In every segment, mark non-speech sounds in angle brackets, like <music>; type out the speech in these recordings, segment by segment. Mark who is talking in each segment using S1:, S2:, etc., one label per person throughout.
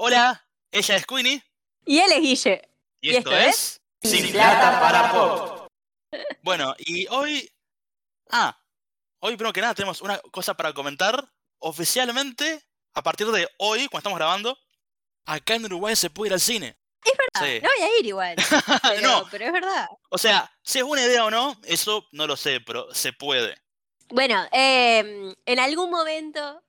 S1: Hola, ella es Queenie.
S2: Y él es Guille.
S1: Y, esto, es Sin Plata para Pop. <laughs> Bueno, y hoy. Ah, hoy primero que nada tenemos una cosa para comentar. Oficialmente, a partir de hoy, cuando estamos grabando, acá en Uruguay se puede ir al cine.
S2: Es verdad, no voy a ir igual. <laughs> Pero,
S1: No.
S2: pero es verdad.
S1: O sea, si es buena idea o no, eso no lo sé, pero se puede.
S2: Bueno, em, en algún momento,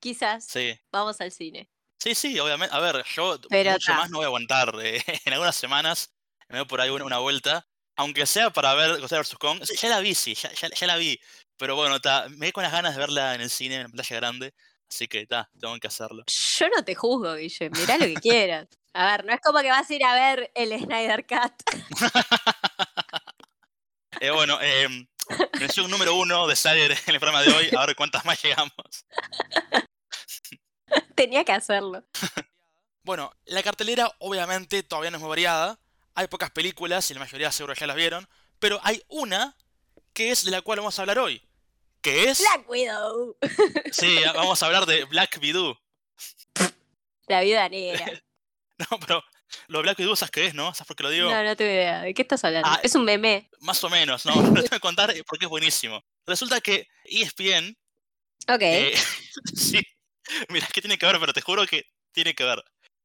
S2: quizás,
S1: Sí.
S2: vamos al cine.
S1: Sí, sí, obviamente. A ver, yo
S2: Pero
S1: mucho
S2: ta.
S1: más no voy a aguantar. eh, <laughs> en algunas semanas me doy por ahí una, una vuelta. Aunque sea para ver Godzilla vs. Kong. Ya la vi, sí, ya, ya- ya la vi. Pero bueno, me quedé con las ganas de verla en el cine, en la pantalla grande. Así que está, tengo que hacerlo.
S2: Yo no te juzgo, Guille. Mirá lo que quieras. A ver, no es como que vas a ir a ver el Snyder Cut. <laughs>
S1: Eh, bueno, eh, mención número uno de Sayer en el programa de hoy. A ver cuántas más llegamos.
S2: Tenía que hacerlo.
S1: Bueno, la cartelera obviamente todavía no es muy variada. Hay pocas películas y la mayoría seguro ya las vieron. Pero hay una que es de la cual vamos a hablar hoy. Que es...
S2: Black Widow. <laughs>
S1: Sí, vamos a hablar de Black Widow.
S2: La vida negra. <laughs>
S1: No, pero lo de Black Widow, ¿sabes qué es, no? ¿Sabes por qué lo digo?
S2: No, no tengo idea. ¿De qué estás hablando?
S1: Ah,
S2: es un meme.
S1: Más o menos, ¿no? Lo tengo que contar porque es buenísimo. Resulta que ESPN...
S2: Ok.
S1: eh, <laughs> sí, mira, es que tiene que ver, pero te juro que tiene que ver.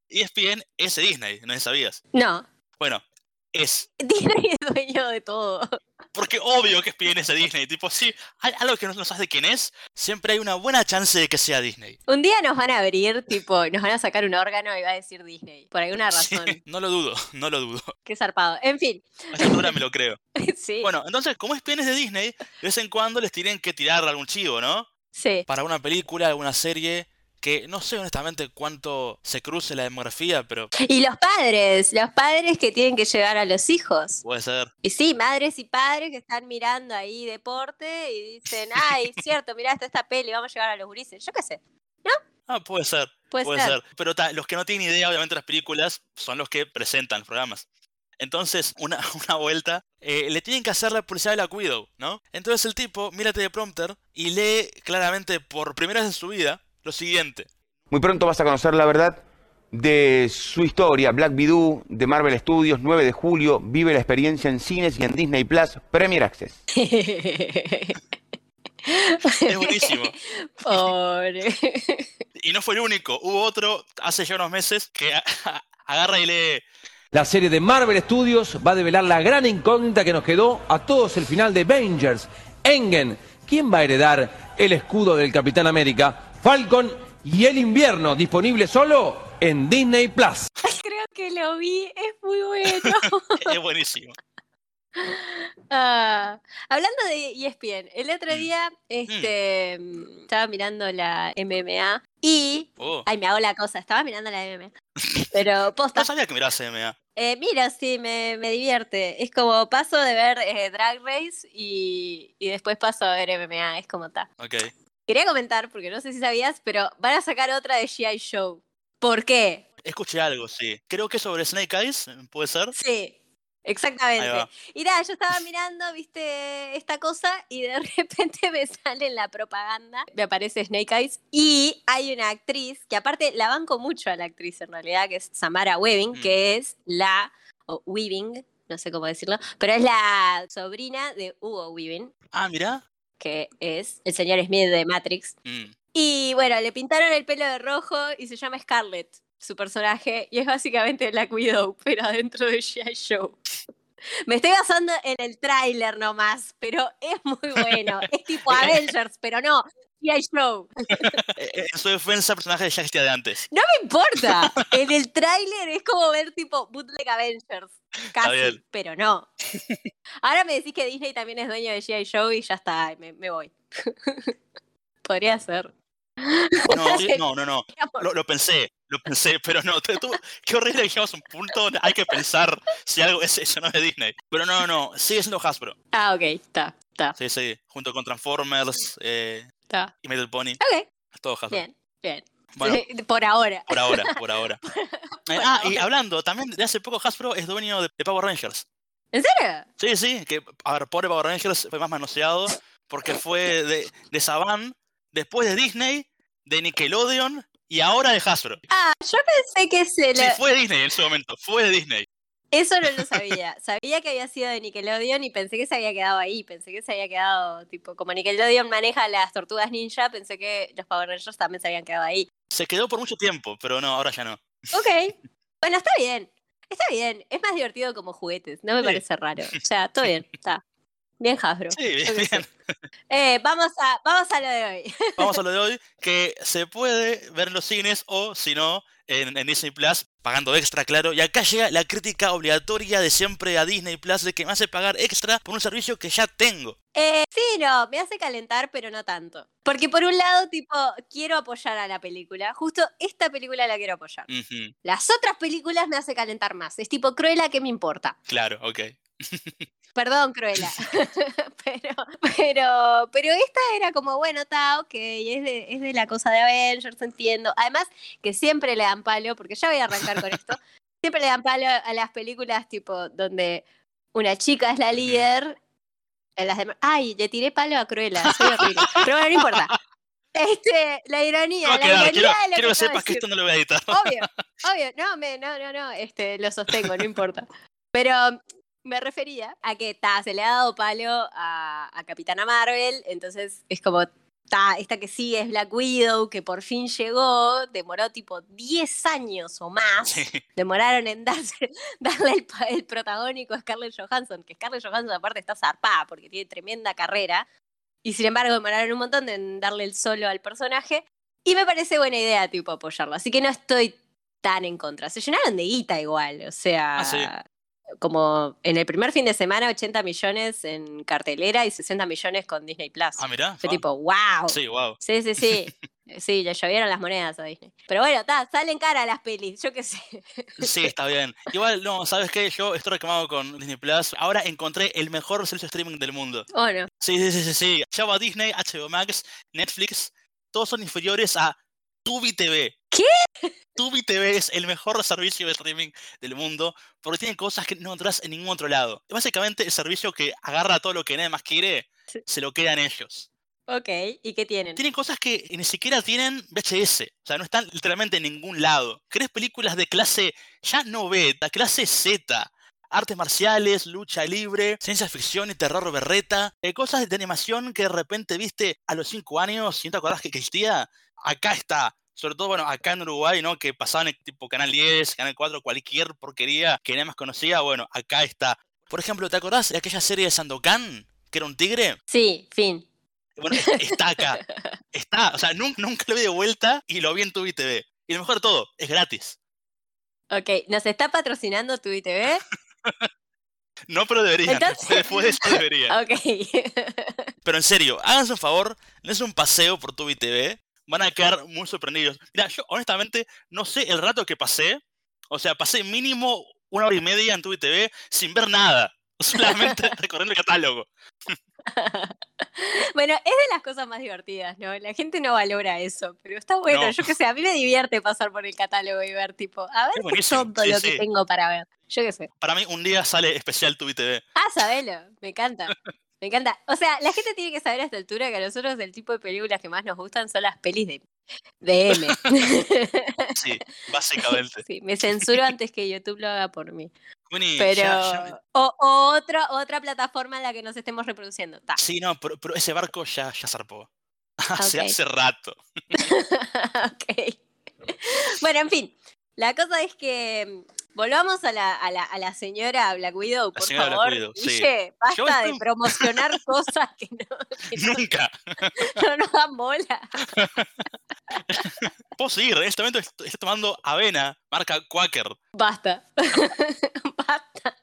S1: ESPN es Disney, no sabías.
S2: No.
S1: Bueno, es. <laughs>
S2: Disney es dueño de todo.
S1: Porque obvio que ESPN es Disney. Tipo, sí, hay algo que no, no sabes de quién es, siempre hay una buena chance de que sea Disney.
S2: Un día nos van a abrir, tipo, nos van a sacar un órgano y va a decir Disney. Por alguna <laughs>
S1: Sí,
S2: razón.
S1: no lo dudo, no lo dudo.
S2: Qué zarpado. En fin.
S1: A esta altura me lo creo. <laughs>
S2: sí.
S1: Bueno, entonces, como ESPN es de Disney, de vez en cuando les tienen que tirar algún chivo, ¿no?
S2: Sí.
S1: Para una película, alguna serie, que no sé honestamente cuánto se cruce la demografía, pero
S2: Y los padres, los padres que tienen que llevar a los hijos.
S1: puede ser.
S2: Y sí, madres y padres que están mirando ahí deporte y dicen, <laughs> ay, cierto, mirá, está esta peli, vamos a llevar a los gurises. Yo qué sé,
S1: Ah, puede ser,
S2: puede,
S1: puede
S2: ser.
S1: ser. Pero ta, los que no tienen idea, obviamente, de las películas son los que presentan los programas. Entonces, una, <laughs> una vuelta, eh, le tienen que hacer la publicidad de la Widow, ¿no? Entonces el tipo mira el teleprompter y lee claramente por primera vez en su vida lo siguiente.
S3: Muy pronto vas a conocer la verdad de su historia. Black Widow de Marvel Studios, 9 de julio. Vive la experiencia en cines y en Disney Plus Premier Access. <laughs>
S1: Es buenísimo.
S2: Pobre.
S1: Y no fue el único, hubo otro hace ya unos meses que agarra y lee
S4: La serie de Marvel Studios va a develar la gran incógnita que nos quedó a todos el final de Avengers. Engen, ¿quién va a heredar el escudo del Capitán América? Falcon y el invierno, disponible solo en Disney Plus. <laughs>
S2: Creo que lo vi, es muy bueno. <laughs>
S1: es buenísimo.
S2: Ah, hablando de ESPN, el otro
S1: Mm.
S2: día este, mm, estaba mirando la MMA y...
S1: Oh,
S2: Ay, me hago la cosa, estaba mirando la MMA. Pero <laughs> posta,
S1: no sabía que mirabas MMA.
S2: Eh, mira, sí, me, me divierte. Es como paso de ver eh, Drag Race y, y después paso a ver MMA. Es como está.
S1: Ok.
S2: Quería comentar, porque no sé si sabías, pero van a sacar otra de G.I. Show. ¿Por qué?
S1: Escuché algo, sí. Creo que sobre Snake Eyes, ¿puede ser?
S2: Sí, exactamente. Y nada, yo estaba mirando, viste, esta cosa y de <laughs> repente me sale en la propaganda, me aparece Snake Eyes y hay una actriz que aparte la banco mucho a la actriz en realidad, que es Samara Weaving,
S1: Mm.
S2: que es la, o Weaving, no sé cómo decirlo, pero es la sobrina de Hugo Weaving,
S1: Ah, mirá.
S2: Que es el señor Smith de Matrix.
S1: Mm.
S2: Y bueno, le pintaron el pelo de rojo y se llama Scarlett, su personaje, y es básicamente Black Widow, <laughs> pero adentro de G.I. Show. Me estoy basando en el tráiler nomás, pero es muy <laughs> bueno. Es tipo Avengers, pero no, G.I. Show. <laughs>
S1: Eh, eh, En su defensa, el personaje ya existía de antes.
S2: No me importa. En el tráiler es como ver tipo Bootleg Avengers. Casi, pero no. Ahora me decís que Disney también es dueño de G.I. Show y ya está, me, me voy. <laughs> Podría ser.
S1: No, <laughs> no, no, no. Lo, lo pensé, lo pensé, pero no. tú- qué horrible que llegamos a un punto donde hay que pensar si algo es eso, no es de Disney. Pero no, no, sigue siendo Hasbro.
S2: Ah, ok, está, está,
S1: Sí, sí. Junto con Transformers eh,
S2: está.
S1: y Metal Pony.
S2: Ok,
S1: todo Hasbro.
S2: bien, bien.
S1: Bueno, <laughs>
S2: Por ahora.
S1: por ahora, por ahora. <laughs> Eh, ah, y hablando, también de hace poco Hasbro es dueño de, de Power Rangers.
S2: ¿En serio?
S1: Sí, sí, que, a ver, pobre Power Rangers fue más manoseado porque fue de, de Saban, después de Disney, de Nickelodeon y ahora de Hasbro.
S2: Ah, yo pensé que se lo...
S1: Sí, fue de Disney en ese momento, fue de Disney.
S2: Eso no lo sabía. Sabía que había sido de Nickelodeon y pensé que se había quedado ahí. Pensé que se había quedado, tipo, como Nickelodeon maneja las tortugas ninja, pensé que los Power Rangers también se habían quedado ahí.
S1: Se quedó por mucho tiempo, pero no, ahora ya no.
S2: Ok. Bueno, está bien. Está bien. Es más divertido como juguetes. No me
S1: Sí.
S2: parece raro. O sea, todo bien. Está. Bien, Hasbro.
S1: Sí, bien, bien.
S2: Eh, vamos, a, vamos a lo de hoy. <laughs>
S1: Vamos a lo de hoy, que se puede ver en los cines o, si no, en, en Disney Plus, pagando extra, claro. Y acá llega la crítica obligatoria de siempre a Disney Plus de que me hace pagar extra por un servicio que ya tengo.
S2: Eh, sí, no, me hace calentar, pero no tanto. Porque por un lado, tipo, quiero apoyar a la película. Justo esta película la quiero apoyar. Las otras películas me hace calentar más. Es tipo, Cruella, ¿qué me importa?
S1: Claro, ok. <laughs>
S2: Perdón, Cruella. <laughs> <laughs> pero, pero, pero esta era como, bueno, está, ok, es de, es de la cosa de Avengers, entiendo. Además, que siempre le dan palo, porque ya voy a arrancar con esto, <laughs> siempre le dan palo a las películas tipo donde una chica es la líder. En las demás, ay, le tiré palo a Cruella, soy horrible. Pero bueno, no importa. Este, la ironía,
S1: No
S2: la ironía
S1: quiero,
S2: de lo
S1: quiero que sepas que esto no lo voy a editar.
S2: Obvio, obvio. No, me, no, no, no, este, lo sostengo, no importa. Pero me refería a que ta, se le ha dado palo a, a Capitana Marvel, entonces es como, ta, esta que sigue es Black Widow, que por fin llegó, demoró tipo 10 años o más,
S1: Sí.
S2: demoraron en darse- <laughs> darle el, el protagónico a Scarlett Johansson, que Scarlett Johansson aparte está zarpada porque tiene tremenda carrera, y sin embargo demoraron un montón en darle el solo al personaje, y me parece buena idea tipo apoyarlo, así que no estoy tan en contra. Se llenaron de guita igual, o sea,
S1: Ah, sí.
S2: Como en el primer fin de semana 80 millones en cartelera y 60 millones con Disney Plus.
S1: Ah, mirá.
S2: Fue tipo, wow.
S1: Sí, wow.
S2: Sí, sí, sí. <laughs> Sí, le llovieron las monedas a Disney. Pero bueno, está, salen cara las pelis, yo qué sé.
S1: Sí, <laughs> está bien. Igual, no, ¿sabes qué? Yo estoy reclamado con Disney Plus. Ahora encontré el mejor servicio streaming del mundo.
S2: ¿O no?
S1: Sí, sí, sí, sí, sí. Java Disney, HBO Max, Netflix, todos son inferiores a Tubi TV.
S2: ¿Qué?
S1: Tubi TV es el mejor servicio de streaming del mundo porque tiene cosas que no encontrás en ningún otro lado. Es básicamente el servicio que agarra todo lo que nadie más quiere,
S2: Sí.
S1: se lo quedan ellos.
S2: Ok, ¿y qué tienen?
S1: Tienen cosas que ni siquiera tienen VHS, o sea, no están literalmente en ningún lado. ¿Querés películas de clase ya no beta, clase Z? Artes marciales, lucha libre, ciencia ficción y terror berreta. eh, cosas de animación que de repente viste a los 5 años y no te acordás que existía. Acá está. Sobre todo, bueno, acá en Uruguay, ¿no? Que pasaban en tipo Canal 10, Canal 4, cualquier porquería que nadie más conocía. Bueno, acá está. Por ejemplo, ¿te acordás de aquella serie de Sandokan? Que era un tigre.
S2: Sí, fin.
S1: Bueno, está acá. Está. O sea, nunca, nunca lo vi de vuelta y lo vi en tu TV. Y lo mejor de todo, es gratis.
S2: Ok, ¿nos está patrocinando tu ITV?
S1: No, pero deberían.
S2: Entonces-
S1: Después de eso deberían. <laughs>
S2: Ok.
S1: Pero en serio, háganse un favor, dense un paseo por tu TV. Van a quedar muy sorprendidos. Mira, yo honestamente no sé el rato que pasé. O sea, pasé mínimo una hora y media en tu TV sin ver nada. <laughs> Solamente <laughs> recorriendo el catálogo. <laughs>
S2: bueno, es de las cosas más divertidas, ¿no? La gente no valora eso, pero está bueno.
S1: No.
S2: Yo qué sé, a mí me divierte pasar por el catálogo y ver, tipo, a ver qué todo
S1: sí,
S2: lo
S1: sí.
S2: que tengo para ver. Yo qué sé.
S1: Para mí, un día sale especial tu TV.
S2: Ah, sabelo, me encanta. Me encanta. O sea, la gente tiene que saber a esta altura que a nosotros el tipo de películas que más nos gustan son las pelis de, de M. <laughs>
S1: Sí, básicamente.
S2: sí, me censuro antes que YouTube lo haga por mí.
S1: Connie,
S2: Pero.
S1: ya- ya-
S2: O, o otra, otra plataforma en la que nos estemos reproduciendo. Ta.
S1: Sí, no, pero, pero ese barco ya, ya zarpó. <laughs> Hace, hace rato. <laughs>
S2: ok. Bueno, en fin. La cosa es que volvamos a la, a la, a la señora Black Widow, por
S1: Black
S2: favor.
S1: Widow, sí.
S2: Guille, basta
S1: Yo
S2: de
S1: estoy-
S2: promocionar <laughs> cosas que no, que no-
S1: Nunca. <laughs>
S2: no nos dan bola. <laughs>
S1: Puedo seguir. En este momento estoy, estoy tomando avena, marca Quaker.
S2: Basta. Basta.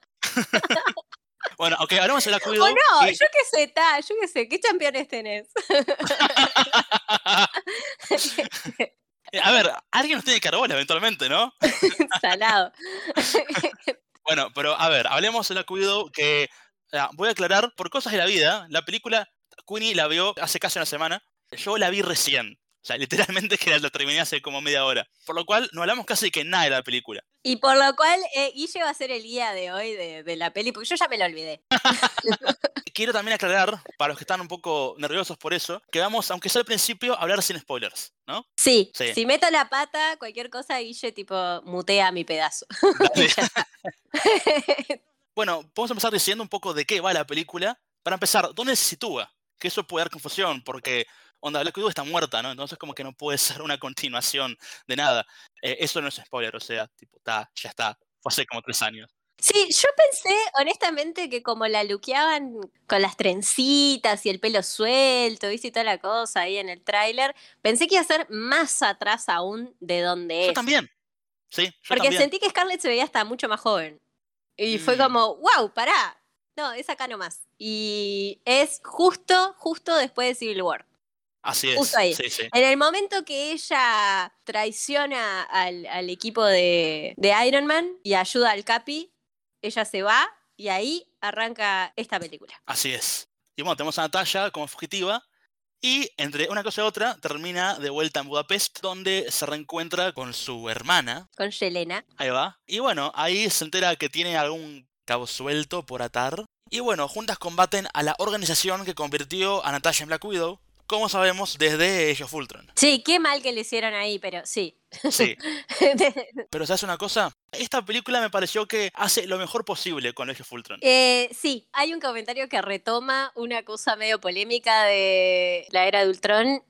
S1: Bueno, ok, hablamos de la
S2: O
S1: cuido.
S2: no,
S1: y-
S2: yo qué sé, ta, yo qué sé, ¿qué campeones tenés?
S1: A ver, alguien nos tiene bola eventualmente, ¿no? <laughs>
S2: Salado. <laughs>
S1: Bueno, pero a ver, hablemos de la cuido que voy a aclarar por cosas de la vida. La película Queenie la vio hace casi una semana. Yo la vi recién. O sea, literalmente que la terminé hace como media hora. Por lo cual no hablamos casi que nada de la película.
S2: Y por lo cual, eh, Guille va a ser el guía de hoy de, de la peli, porque yo ya me lo olvidé. <laughs>
S1: quiero también aclarar, para los que están un poco nerviosos por eso, que vamos, aunque sea al principio, a hablar sin spoilers, ¿no?
S2: Sí,
S1: Sí.
S2: si meto la pata, cualquier cosa, Guille, tipo, mutea mi pedazo. <laughs> <laughs>
S1: Bueno, podemos empezar diciendo un poco de qué va la película. Para empezar, ¿dónde se sitúa? Que eso puede dar confusión, porque Onda Black Widow está muerta, ¿no? Entonces como que no puede <laughs> ser una continuación de nada. Eh, eso no es spoiler, o sea, tipo, está, ya está. Fue hace como tres años.
S2: Sí, yo pensé honestamente que como la luqueaban con las trencitas y el pelo suelto, ¿viste? Y toda la cosa ahí en el tráiler, pensé que iba a ser más atrás aún de donde
S1: Yo
S2: es.
S1: también. Sí, yo
S2: Porque
S1: también.
S2: sentí que Scarlett se veía hasta mucho más joven. Y fue
S1: Mm.
S2: como, wow, pará. No, es acá nomás. Y es justo, justo después de Civil War.
S1: Así es.
S2: justo ahí.
S1: Sí, sí.
S2: En el momento que ella traiciona al, al equipo de, de Iron Man y ayuda al Capi, ella se va y ahí arranca esta película.
S1: Así es. Y bueno, tenemos a Natalia como fugitiva. Y entre una cosa y otra, termina de vuelta en Budapest, donde se reencuentra con su hermana.
S2: Con Yelena.
S1: Ahí va. Y bueno, ahí se entera que tiene algún cabo suelto por atar. Y bueno, juntas combaten a la organización que convirtió a Natasha en Black Widow, como sabemos desde Age of Ultron.
S2: Sí, qué mal que le hicieron ahí, pero sí.
S1: Sí. <laughs> Pero ¿sabes una cosa? Esta película me pareció que hace lo mejor posible con Age of Ultron.
S2: Eh, sí, hay un comentario que retoma una cosa medio polémica de la era de Ultron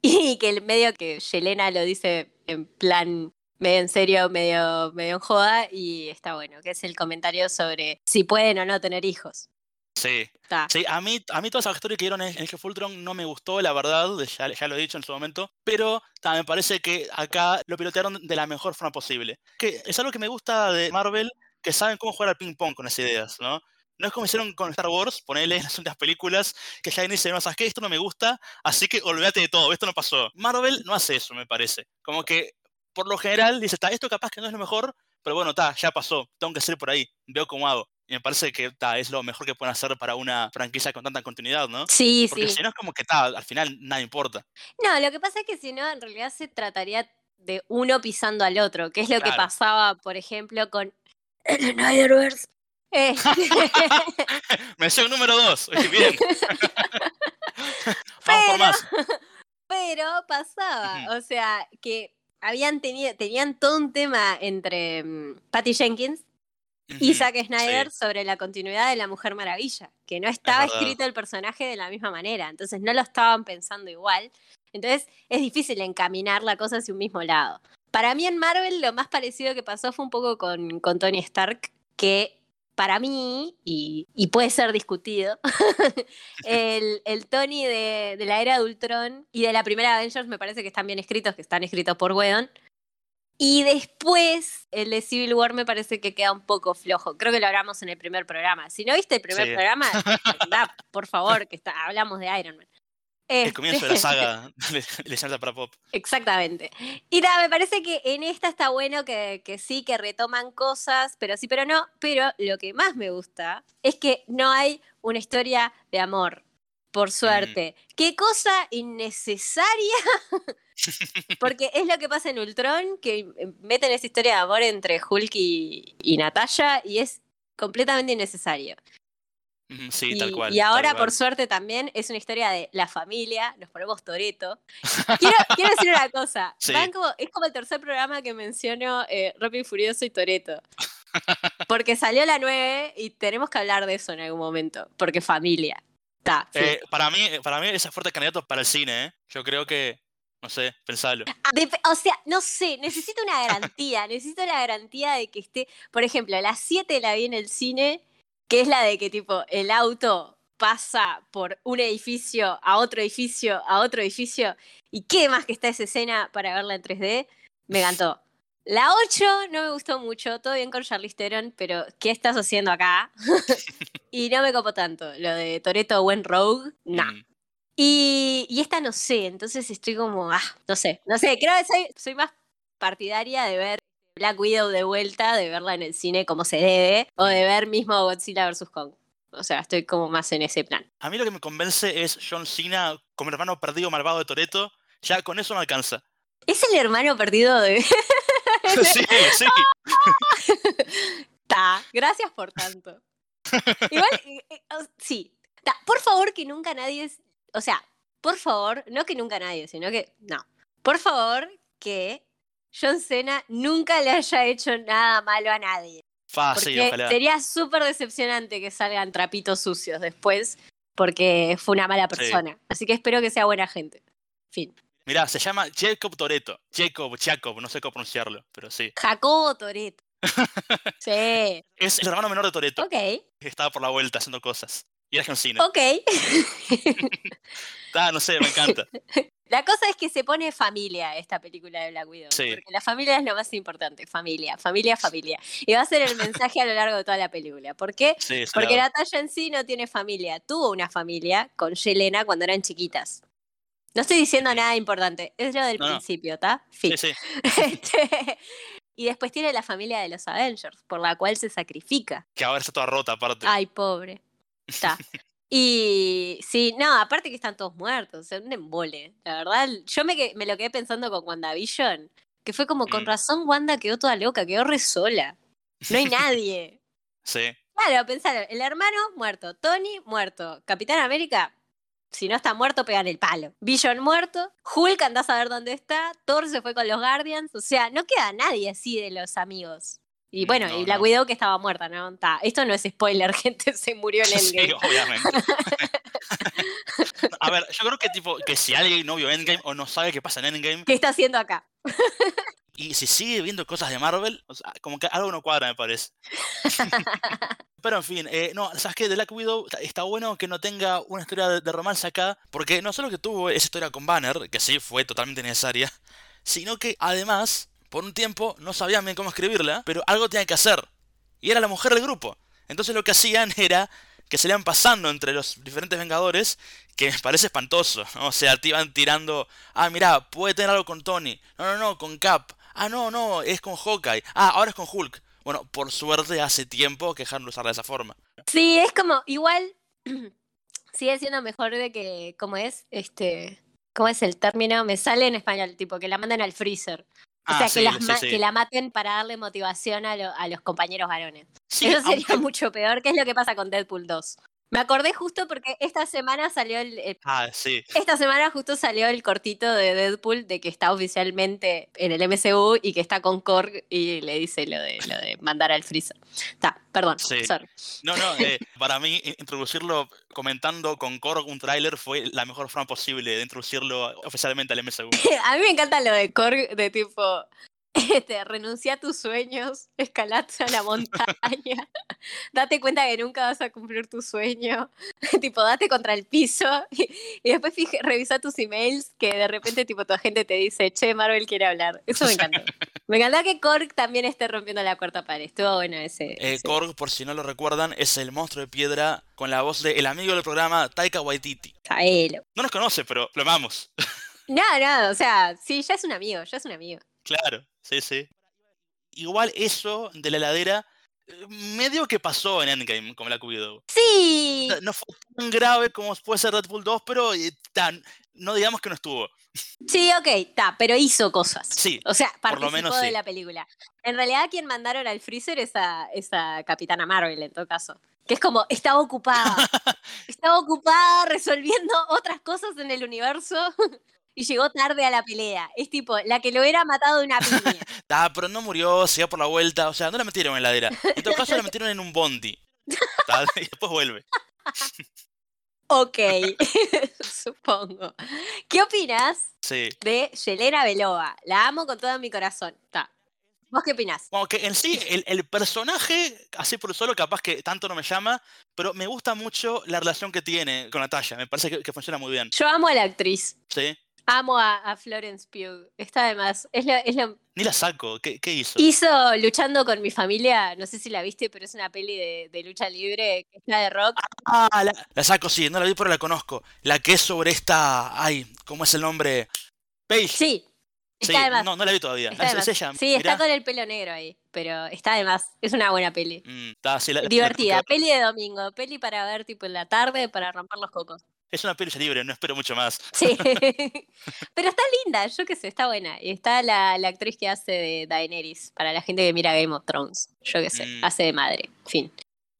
S2: y que el medio que Yelena lo dice en plan medio en serio, medio, medio en joda y está bueno, que es el comentario sobre si pueden o no tener hijos.
S1: Sí. Sí, a mí, a mí toda esa historia que dieron en Age of Ultron no me gustó, la verdad, ya, ya lo he dicho en su momento, pero ta, me parece que acá lo pilotearon de la mejor forma posible. Que es algo que me gusta de Marvel, que saben cómo jugar al ping-pong con esas ideas, ¿no? No es como hicieron con Star Wars, ponele en las últimas películas, que ya dice, no sabes qué, esto no me gusta, así que olvídate de todo, esto no pasó. Marvel no hace eso, me parece. Como que, por lo general, dice, está, esto capaz que no es lo mejor, pero bueno, está, ya pasó, tengo que hacer por ahí, veo cómo hago. Y me parece que ta, es lo mejor que pueden hacer para una franquicia con tanta continuidad, ¿no?
S2: Sí,
S1: Porque
S2: sí.
S1: si no es como que ta, al final nada importa.
S2: No, lo que pasa es que si no, en realidad se trataría de uno pisando al otro, que es lo que pasaba, por ejemplo, con <clears throat> el Snyderverse. Eh, <laughs>
S1: Mención número dos. Bien. <laughs> Vamos por más. <laughs>
S2: Pero pasaba, o sea, que habían tenido, tenían todo un tema entre mm, Patty Jenkins y Zack Snyder
S1: sí.
S2: sobre la continuidad de la Mujer Maravilla, que no estaba escrito el personaje de la misma manera, entonces no lo estaban pensando igual. Entonces es difícil encaminar la cosa hacia un mismo lado. Para mí en Marvel lo más parecido que pasó fue un poco con, con Tony Stark, que para mí, y, y puede ser discutido, <laughs> el, el Tony de, de la era de Ultron y de la primera Avengers me parece que están bien escritos, que están escritos por Whedon. Y después, el de Civil War me parece que queda un poco flojo. Creo que lo hablamos en el primer programa. Si no viste el primer
S1: Sí.
S2: programa, <laughs> da, por favor, que está, hablamos de Iron Man.
S1: El comienzo de la
S2: Este,
S1: saga de Leyenda para Pop.
S2: Exactamente. Y nada, me parece que en esta está bueno que, que sí, que retoman cosas, pero sí, pero no. Pero lo que más me gusta es que no hay una historia de amor, por suerte. ¿Qué cosa innecesaria? <laughs> Porque es lo que pasa en Ultron, que meten esa historia de amor entre Hulk y, y Natalia y es completamente innecesario.
S1: Sí,
S2: y,
S1: tal cual.
S2: y ahora, por suerte, también es una historia de la familia, nos ponemos Toreto. Quiero, quiero decir una cosa, <laughs>
S1: Sí.
S2: van como- es como el tercer programa que menciono eh, Rápido y Furioso y Toreto. <laughs> Porque salió la 9 y tenemos que hablar de eso en algún momento, porque familia. Sí.
S1: Eh, para, mí, para mí ese es fuerte candidato para el cine, ¿eh? Yo creo que, no sé, pensalo.
S2: Ah, dep- o sea, no sé, necesito una garantía, <laughs> necesito la garantía de que esté, por ejemplo, a las 7 la vi en el cine, que es la de que tipo el auto pasa por un edificio a otro edificio a otro edificio y qué más que está esa escena para verla en 3D, me encantó. La 8 no me gustó mucho, todo bien con Charlize Theron, pero ¿qué estás haciendo acá? <laughs> <laughs> y no me copó tanto, lo de Toreto Buen Rogue, no.
S1: Mm,
S2: Y, y esta no sé, entonces estoy como, ah, no sé, no sé, creo que soy, soy más partidaria de ver Black Widow de vuelta, de verla en el cine como se debe, o de ver mismo Godzilla vs. Kong. O sea, estoy como más en ese plan.
S1: A mí lo que me convence es John Cena como hermano perdido malvado de Toreto. Ya con eso me alcanza.
S2: Es el hermano perdido de... <laughs>
S1: sí, sí. <laughs>
S2: Ta, gracias por tanto. <laughs> Igual, eh, eh, sí, Ta, por favor, que nunca nadie. O sea, por favor, no que nunca nadie, sino que. No. Por favor, que John Cena nunca le haya hecho nada malo a nadie.
S1: Fácil,
S2: Porque
S1: ojalá.
S2: sería súper decepcionante que salgan trapitos sucios después, porque fue una mala
S1: Sí.
S2: persona. Así que espero que sea buena gente. Fin.
S1: Mirá, se llama Jacob Toreto. Jacob, Jacob, no sé cómo pronunciarlo, pero sí.
S2: Jacobo Toreto. <laughs> sí.
S1: Es el hermano menor de Toreto,
S2: Ok.
S1: que estaba por la vuelta haciendo cosas. Y era John Cena.
S2: Ok. <laughs>
S1: Ah, no sé, me encanta.
S2: La cosa es que se pone familia esta película de Black Widow.
S1: Sí.
S2: Porque la familia es lo más importante. Familia, familia, familia. Y va a ser el mensaje a lo largo de toda la película. ¿Por qué?
S1: Sí,
S2: Porque. Natalia en sí no tiene familia. Tuvo una familia con Yelena cuando eran chiquitas. No estoy diciendo nada importante. Es lo del
S1: No,
S2: principio, ¿está?
S1: Sí, sí. <laughs>
S2: Este, y después tiene la familia de los Avengers, por la cual se sacrifica.
S1: Que ahora está toda rota, aparte.
S2: Ay, pobre. Está. Y sí, no, aparte que están todos muertos, o sea, un embole. La verdad, yo me, que- me lo quedé pensando con WandaVision, que fue como, con
S1: Mm.
S2: razón Wanda quedó toda loca, quedó re sola. No hay nadie. <laughs>
S1: Sí.
S2: Claro, pensaron, el hermano muerto, Tony muerto, Capitán América, si no está muerto, pegan el palo. Vision muerto, Hulk andás a ver dónde está, Thor se fue con los Guardians, o sea, no queda nadie así de los amigos. Y bueno,
S1: No,
S2: y la
S1: no.
S2: Widow que estaba muerta, ¿no? Ta, Esto no es spoiler, <laughs> gente, se murió en
S1: Sí,
S2: Endgame. <laughs>
S1: obviamente. <laughs> A ver, yo creo que tipo que si alguien no vio Endgame o no sabe qué pasa en Endgame
S2: ¿Qué está haciendo acá?
S1: y si sigue viendo cosas de Marvel, o sea, como que algo no cuadra, me parece. Pero en fin, eh, no, ¿sabes qué? The Black Widow está- está bueno que no tenga una historia de, de romance acá, porque no solo que tuvo esa historia con Banner, que sí fue totalmente necesaria, sino que además, por un tiempo, no sabían bien cómo escribirla, pero algo tenía que hacer. Y era la mujer del grupo. Entonces lo que hacían era que se le iban pasando entre los diferentes Vengadores, que me parece espantoso. O sea, te iban tirando, ah, mira, puede tener algo con Tony. No, no, no, con Cap. Ah, no, no, es con Hawkeye. Ah, ahora es con Hulk. Bueno, por suerte hace tiempo que dejaron de usarla de esa forma.
S2: Sí, es como, igual, <clears throat> sigue siendo mejor de que, como es, este, ¿cómo es el término? Me sale en español, tipo, que la manden al freezer. O sea,
S1: sí,
S2: que, las
S1: sí,
S2: que la maten para darle motivación a, lo- a los compañeros varones. Eso sería
S1: aunque-
S2: mucho peor, que es lo que pasa con Deadpool 2. Me acordé justo porque esta semana salió el, el-
S1: Ah, sí.
S2: esta semana justo salió el cortito de Deadpool de que está oficialmente en el MCU y que está con Korg y le dice lo de lo de mandar al freezer. Está, perdón,
S1: Sí.
S2: sorry.
S1: No, no, eh, <laughs> para mí i- introducirlo comentando con Korg un tráiler fue la mejor forma posible de introducirlo oficialmente al MCU. <laughs>
S2: A mí me encanta lo de Korg, de tipo, este, renuncia a tus sueños, escalate a la montaña, <laughs> date cuenta que nunca vas a cumplir tu sueño, <laughs> tipo, date contra el piso y, <laughs> y después fije, revisa tus emails que de repente, tipo, tu agente te dice, che, Marvel quiere hablar. Eso me encantó. Me encanta que Korg también esté rompiendo la cuarta pared. Estuvo bueno ese.
S1: Eh,
S2: ese-
S1: Korg, por si no lo recuerdan, es el monstruo de piedra con la voz del amigo del programa Taika Waititi. No nos conoce, pero lo amamos.
S2: No, no, o sea, sí, ya es un amigo, ya es un amigo.
S1: Claro, sí, sí. Igual eso de la heladera, eh, medio que pasó en Endgame con Black Widow.
S2: Sí.
S1: No fue tan grave como puede ser Deadpool 2, pero eh, tan, no digamos que no estuvo.
S2: Sí, ok, está, pero hizo cosas.
S1: Sí,
S2: O sea,
S1: por
S2: participó
S1: lo menos
S2: de
S1: sí.
S2: la película. En realidad, quien mandaron al freezer es a, es a Capitana Marvel, en todo caso. Que es como, estaba ocupada. <laughs> estaba ocupada resolviendo otras cosas en el universo <laughs> y llegó tarde a la pelea. Es tipo, la que lo hubiera matado de una piña. <laughs>
S1: Ah, pero no murió, se iba por la vuelta, o sea, no la metieron en la heladera. En todo caso, la metieron en un bondi. <laughs> Y después vuelve.
S2: ok, <laughs> supongo. ¿Qué opinas
S1: Sí.
S2: de Yelena Belova? La amo con todo mi corazón. Ta. ¿Vos qué opinás?
S1: Como que en sí, el, el personaje, así por solo, capaz que tanto no me llama, pero me gusta mucho la relación que tiene con Natalia. Me parece que, que funciona muy bien.
S2: Yo amo a la actriz.
S1: ¿Sí?
S2: Amo a, a Florence Pugh. Está además. Es lo, es lo-
S1: Ni la saco. ¿Qué, qué hizo?
S2: Hizo Luchando con mi familia. No sé si la viste, pero es una peli de, de lucha libre que es la de rock.
S1: Ah, la, la saco, sí, no la vi, pero la conozco. La que es sobre esta. Ay, ¿cómo es el nombre? Paige.
S2: Sí. Está de más.
S1: no, no la vi todavía.
S2: está
S1: Es, ella.
S2: Sí, está con el pelo negro ahí. Pero está de más. Es una buena peli.
S1: Mm, está, sí, la- la- la
S2: Divertida. Peli de domingo. Peli para ver tipo en la tarde para romper los cocos.
S1: Es una peli libre, no espero mucho más.
S2: Sí. <laughs> pero está linda. Yo qué sé, está buena. Y está la, la actriz que hace de Daenerys. Para la gente que mira Game of Thrones. Yo qué sé.
S1: Mm.
S2: Hace de madre. Fin.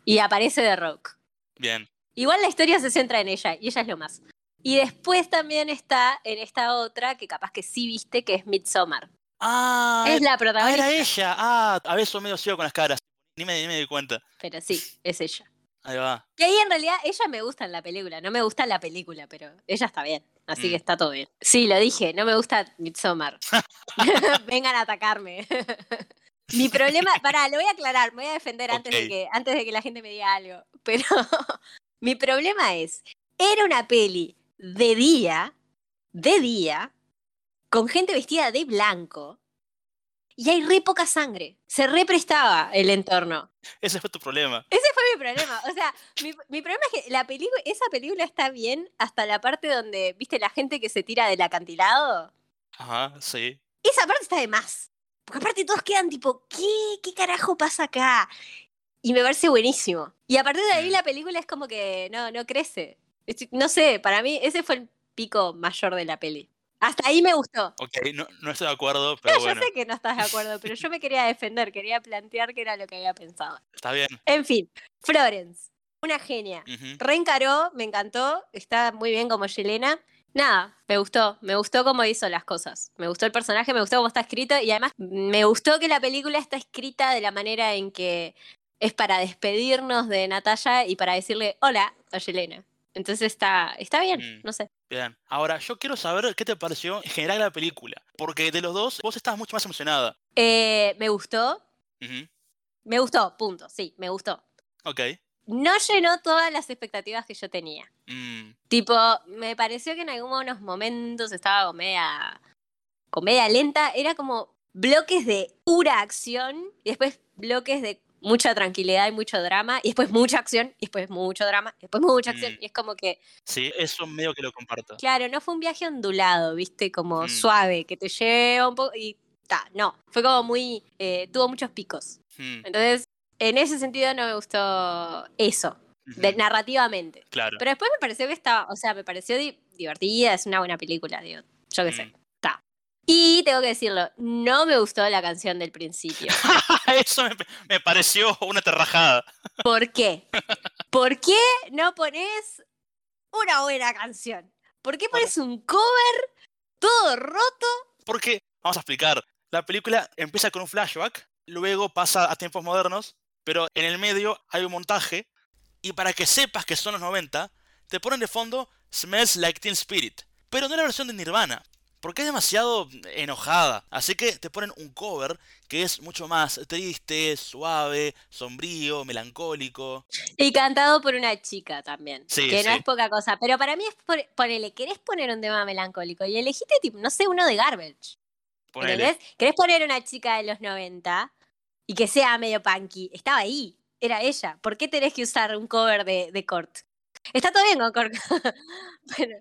S2: Y aparece de rock.
S1: Bien.
S2: Igual la historia se centra en ella y ella es lo más. Y después también está en esta otra que capaz que sí viste, que es Midsommar.
S1: Ah,
S2: Es la
S1: ah,
S2: protagonista.
S1: era ella. Ah, a veces medio ciego con las caras. Ni me, ni me di cuenta.
S2: Pero sí, es ella.
S1: Ahí va.
S2: Y ahí en realidad ella me gusta en la película. No me gusta la película, pero ella está bien. Así
S1: Mm.
S2: que está todo bien. Sí, lo dije, no me gusta Midsommar. <laughs> <laughs> Vengan a atacarme. <laughs> Mi problema, pará, lo voy a aclarar, me voy a defender antes, de que, antes de que la gente me diga algo. Pero mi problema es, era una peli de día, de día, con gente vestida de blanco, y hay re poca sangre. Se represtaba el entorno.
S1: Ese fue tu problema.
S2: Ese fue mi problema. O sea, mi, mi problema es que la película, esa película está bien hasta la parte donde, viste, la gente que se tira del acantilado.
S1: Ajá, sí.
S2: Esa parte está de más. Porque aparte todos quedan tipo, ¿qué? ¿Qué carajo pasa acá? Y me parece buenísimo. Y a partir de ahí la película es como que no, no crece. No sé, para mí ese fue el pico mayor de la peli. Hasta ahí me gustó.
S1: Ok, no, no estoy de acuerdo, pero
S2: Yo
S1: bueno,
S2: sé que no estás de acuerdo, pero yo me quería defender, quería plantear que era lo que había pensado.
S1: está bien.
S2: En fin, Florence, una genia.
S1: Ujú.
S2: Reencaró, me encantó, está muy bien como Yelena. Nada, me gustó, me gustó cómo hizo las cosas. Me gustó el personaje, me gustó cómo está escrito y además me gustó que la película está escrita de la manera en que es para despedirnos de Natalia y para decirle hola a Yelena. Entonces está, está bien,
S1: Mm.
S2: no sé.
S1: Bien. Ahora, yo quiero saber qué te pareció en general la película. Porque de los dos, vos estabas mucho más emocionada.
S2: Eh, me gustó, me gustó, punto, sí, me gustó.
S1: Ok.
S2: No llenó todas las expectativas que yo tenía.
S1: Mm,
S2: Tipo, me pareció que en algunos momentos estaba como media, como media lenta. Era como bloques de pura acción y después bloques de mucha tranquilidad y mucho drama y después mucha acción y después mucho drama y después mucha acción.
S1: Mm.
S2: Y es como que,
S1: sí, eso medio que lo comparto.
S2: claro, no fue un viaje ondulado, viste, como
S1: Mm.
S2: suave, que te lleva un poco y ta, no. Fue como muy, eh, tuvo muchos picos.
S1: Mm,
S2: Entonces, en ese sentido no me gustó eso, de, narrativamente.
S1: Claro.
S2: Pero después me pareció que estaba, o sea, me pareció di- divertida, es una buena película, digo, yo qué sé. Y tengo que decirlo, no me gustó la canción del principio. <laughs>
S1: eso me, me pareció una terrajada.
S2: ¿Por qué? ¿Por qué no pones una buena canción? ¿Por qué pones un cover todo roto?
S1: Porque, vamos a explicar, la película empieza con un flashback, luego pasa a tiempos modernos, pero en el medio hay un montaje, y para que sepas que son los 90, te ponen de fondo Smells Like Teen Spirit, pero no la versión de Nirvana, porque es demasiado enojada, así que te ponen un cover que es mucho más triste, suave, sombrío, melancólico.
S2: Y cantado por una chica también,
S1: Sí,
S2: que no es poca cosa. Pero para mí es, por- ponele, querés poner un tema melancólico y elegiste, tipo, no sé, uno de Garbage.
S1: Ponele.
S2: ¿Querés poner una chica de los 90 y que sea medio punky? Estaba ahí, era ella. ¿Por qué tenés que usar un cover de, de Kurt? Está todo bien con Kurt, <laughs> pero,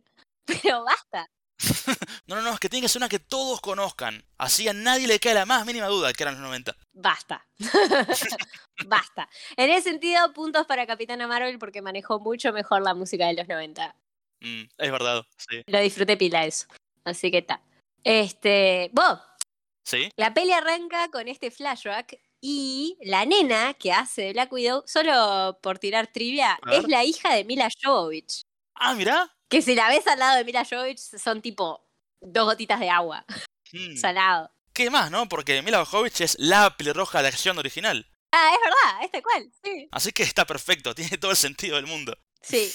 S2: pero basta. <laughs>
S1: No, no, no, es que tiene que ser una que todos conozcan, así a nadie le cae la más mínima duda que eran los 90.
S2: Basta. <laughs> basta. En ese sentido, puntos para Capitana Marvel porque manejó mucho mejor la música de los 90.
S1: Mm, es verdad, sí.
S2: Lo disfruté pila eso. Así que está. Este, vos,
S1: ¿Sí?
S2: la peli arranca con este flashback y la nena que hace de Black Widow, solo por tirar trivia, es la hija de Mila Jovovich.
S1: Ah, mirá.
S2: Que si la ves al lado de Mila Jovovich son tipo dos gotitas de agua,
S1: Mm.
S2: salado.
S1: ¿Qué más, no? Porque Mila Jovovich es la pelirroja de acción original.
S2: Ah, es verdad, es tal cual, sí.
S1: Así que está perfecto, <laughs> tiene todo el sentido del mundo.
S2: Sí.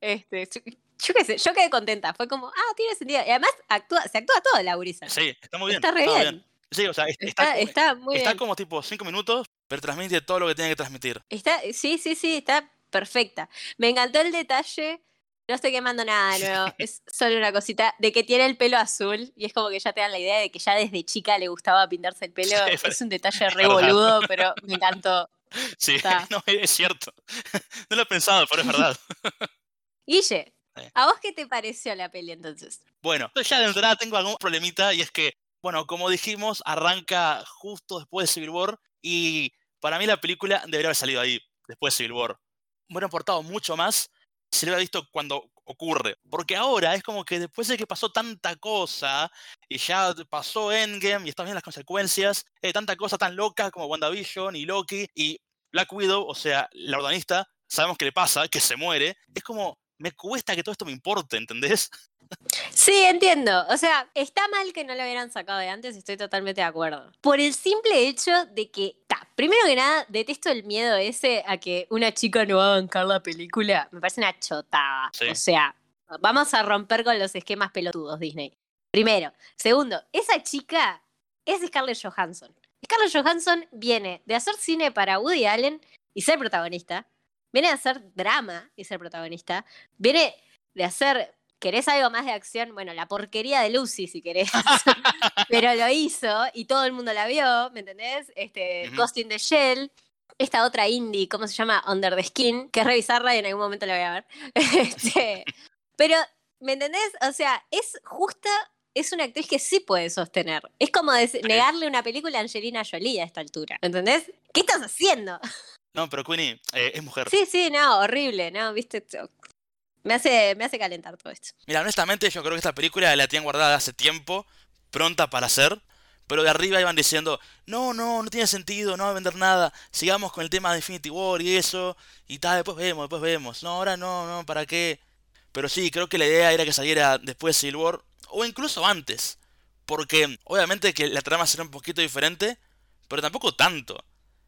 S2: Este, yo, yo qué sé, yo quedé contenta. Fue como, ah, tiene sentido. Y además actúa, se actúa todo la gurisa.
S1: Sí, está muy bien.
S2: Está re bien.
S1: Sí, o sea, es- está,
S2: Está,
S1: como,
S2: está muy
S1: está
S2: bien.
S1: como tipo 5 minutos, pero transmite todo lo que tiene que transmitir.
S2: Está, sí, sí, sí, está perfecta. Me encantó el detalle. No estoy quemando nada de nuevo. <laughs> Es solo una cosita de que tiene el pelo azul. Y es como que ya te dan la idea de que ya desde chica le gustaba pintarse el pelo. <laughs>
S1: Sí,
S2: es un detalle re boludo, pero me encantó. <laughs>
S1: Sí,
S2: Está.
S1: no, es cierto. No lo he pensado, pero es verdad.
S2: Guille. ¿a vos qué te pareció la peli entonces?
S1: Bueno, yo ya de entrada tengo algún problemita y es que, bueno, como dijimos, arranca justo después de Civil War y para mí la película debería haber salido ahí, después de Civil War. Me hubiera importado mucho más si lo hubiera visto cuando ocurre. Porque ahora es como que después de que pasó tanta cosa y ya pasó Endgame y están viendo las consecuencias, eh, tanta cosa tan loca como WandaVision y Loki y Black Widow, o sea, la protagonista, sabemos que le pasa, que se muere, es como, me cuesta que todo esto me importe, ¿entendés?
S2: Sí, entiendo. O sea, está mal que no lo hubieran sacado de antes, estoy totalmente de acuerdo. Por el simple hecho de que, ta, primero que nada, detesto el miedo ese a que una chica no va a bancar la película. Me parece una chotada.
S1: Sí.
S2: O sea, vamos a romper con los esquemas pelotudos, Disney. Primero. Segundo, esa chica es Scarlett Johansson. Scarlett Johansson viene de hacer cine para Woody Allen y ser protagonista. Viene de hacer drama y ser protagonista. Viene de hacer ¿Querés algo más de acción? Bueno, la porquería de Lucy, si querés. <laughs> Pero lo hizo y todo el mundo la vio, ¿me entendés? Este,
S1: Ujú.
S2: Ghost in the Shell. Esta otra indie, ¿cómo se llama? Under the Skin, que es revisarla y en algún momento la voy a ver. <laughs> Este, pero, ¿me entendés? O sea, es justa, es una actriz que sí puede sostener. Es como negarle una película a Angelina Jolie a esta altura. ¿Entendés? ¿Qué estás haciendo?
S1: No, pero Queenie eh, es mujer.
S2: Sí, sí, no, horrible, ¿no? ¿Viste? Me hace, me hace calentar todo esto.
S1: Mira, honestamente, yo creo que esta película la tienen guardada hace tiempo, pronta para hacer, pero de arriba iban diciendo, no, no, no tiene sentido, no va a vender nada, sigamos con el tema de Infinity War y eso, y tal, después vemos, después vemos. No, ahora no, no, ¿para qué? Pero sí, creo que la idea era que saliera después de Civil War, o incluso antes, porque obviamente que la trama será un poquito diferente, pero tampoco tanto.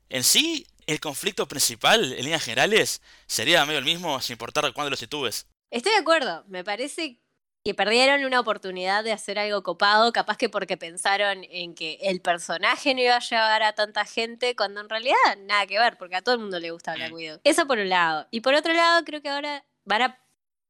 S1: En sí, el conflicto principal, en líneas generales, sería medio el mismo sin importar cuándo lo sitúes.
S2: Estoy de acuerdo, me parece que perdieron una oportunidad de hacer algo copado, capaz que porque pensaron en que el personaje no iba a llevar a tanta gente, cuando en realidad nada que ver, porque a todo el mundo le gusta Black
S1: Mm.
S2: Widow. Eso por un lado. Y por otro lado, creo que ahora van a,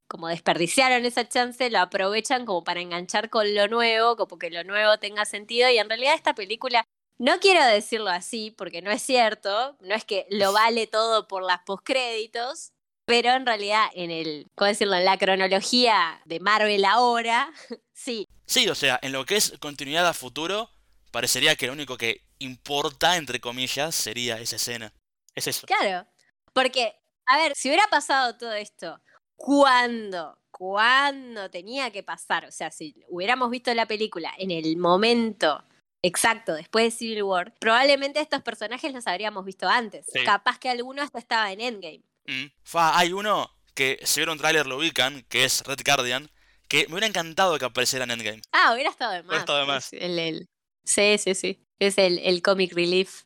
S2: como desperdiciaron esa chance, lo aprovechan como para enganchar con lo nuevo, como que lo nuevo tenga sentido, y en realidad esta película... No quiero decirlo así, porque no es cierto, no es que lo vale todo por las postcréditos, pero en realidad, en el, ¿cómo decirlo? En la cronología de Marvel ahora, <laughs> sí.
S1: Sí, o sea, en lo que es continuidad a futuro, parecería que lo único que importa, entre comillas, sería esa escena. Es eso.
S2: Claro. Porque, a ver, si hubiera pasado todo esto, ¿cuándo? ¿Cuándo tenía que pasar? O sea, si hubiéramos visto la película en el momento exacto después de Civil War, probablemente estos personajes los habríamos visto antes.
S1: Sí.
S2: Capaz que alguno hasta estaba en Endgame.
S1: Mm. Fa, hay uno que si vieron un tráiler lo ubican, que es Red Guardian, que me hubiera encantado que apareciera en Endgame.
S2: Ah, hubiera estado de más.
S1: Hubiera estado de más.
S2: El- el- Sí, sí, sí. Es el, el comic relief.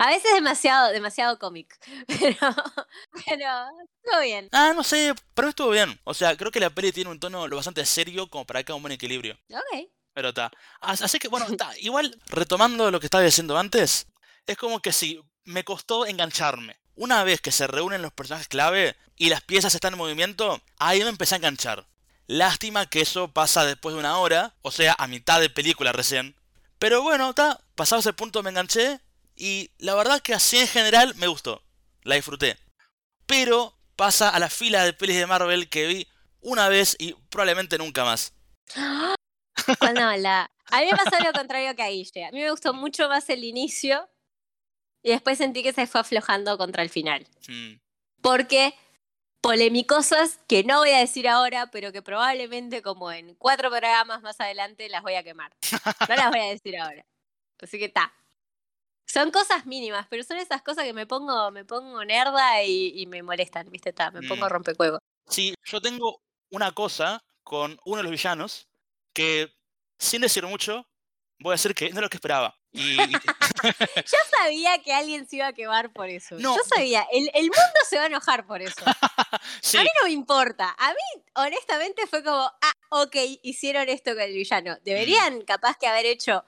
S2: A veces demasiado, demasiado cómic. <laughs> Pero, pero todo bien.
S1: Ah, no sé, pero estuvo bien. O sea, creo que la peli tiene un tono lo bastante serio como para que haga un buen equilibrio.
S2: Ok.
S1: Pero está. As- Así que bueno, está. Igual, retomando lo que estaba diciendo antes, es como que sí, me costó engancharme. Una vez que se reúnen los personajes clave y las piezas están en movimiento, ahí me empecé a enganchar. Lástima que eso pasa después de una hora, o sea, a mitad de película recién. Pero bueno, está, pasado ese punto me enganché y la verdad que así en general me gustó. La disfruté. Pero pasa a la fila de pelis de Marvel que vi una vez y probablemente nunca más. <laughs>
S2: Cuando la... A mí me pasó lo contrario que a Guille. A mí me gustó mucho más el inicio y después sentí que se fue aflojando contra el final.
S1: Hmm.
S2: Porque polemicosas que no voy a decir ahora, pero que probablemente como en cuatro programas más adelante las voy a quemar. No las voy a decir ahora. Así que está. Son cosas mínimas, pero son esas cosas que me pongo, me pongo nerda y, y me molestan, ¿viste? Ta, me pongo
S1: Mm.
S2: rompecuevo.
S1: Sí, yo tengo una cosa con uno de los villanos que, sin decir mucho, voy a decir que no es lo que esperaba. Y, <laughs> <laughs>
S2: Yo sabía que alguien se iba a quemar por eso.
S1: No.
S2: Yo sabía, el, el mundo se va a enojar por eso. <laughs>
S1: sí,
S2: A mí no me importa. A mí, honestamente, fue como, ah, ok, hicieron esto con el villano.
S1: Mm.
S2: Deberían capaz que haber hecho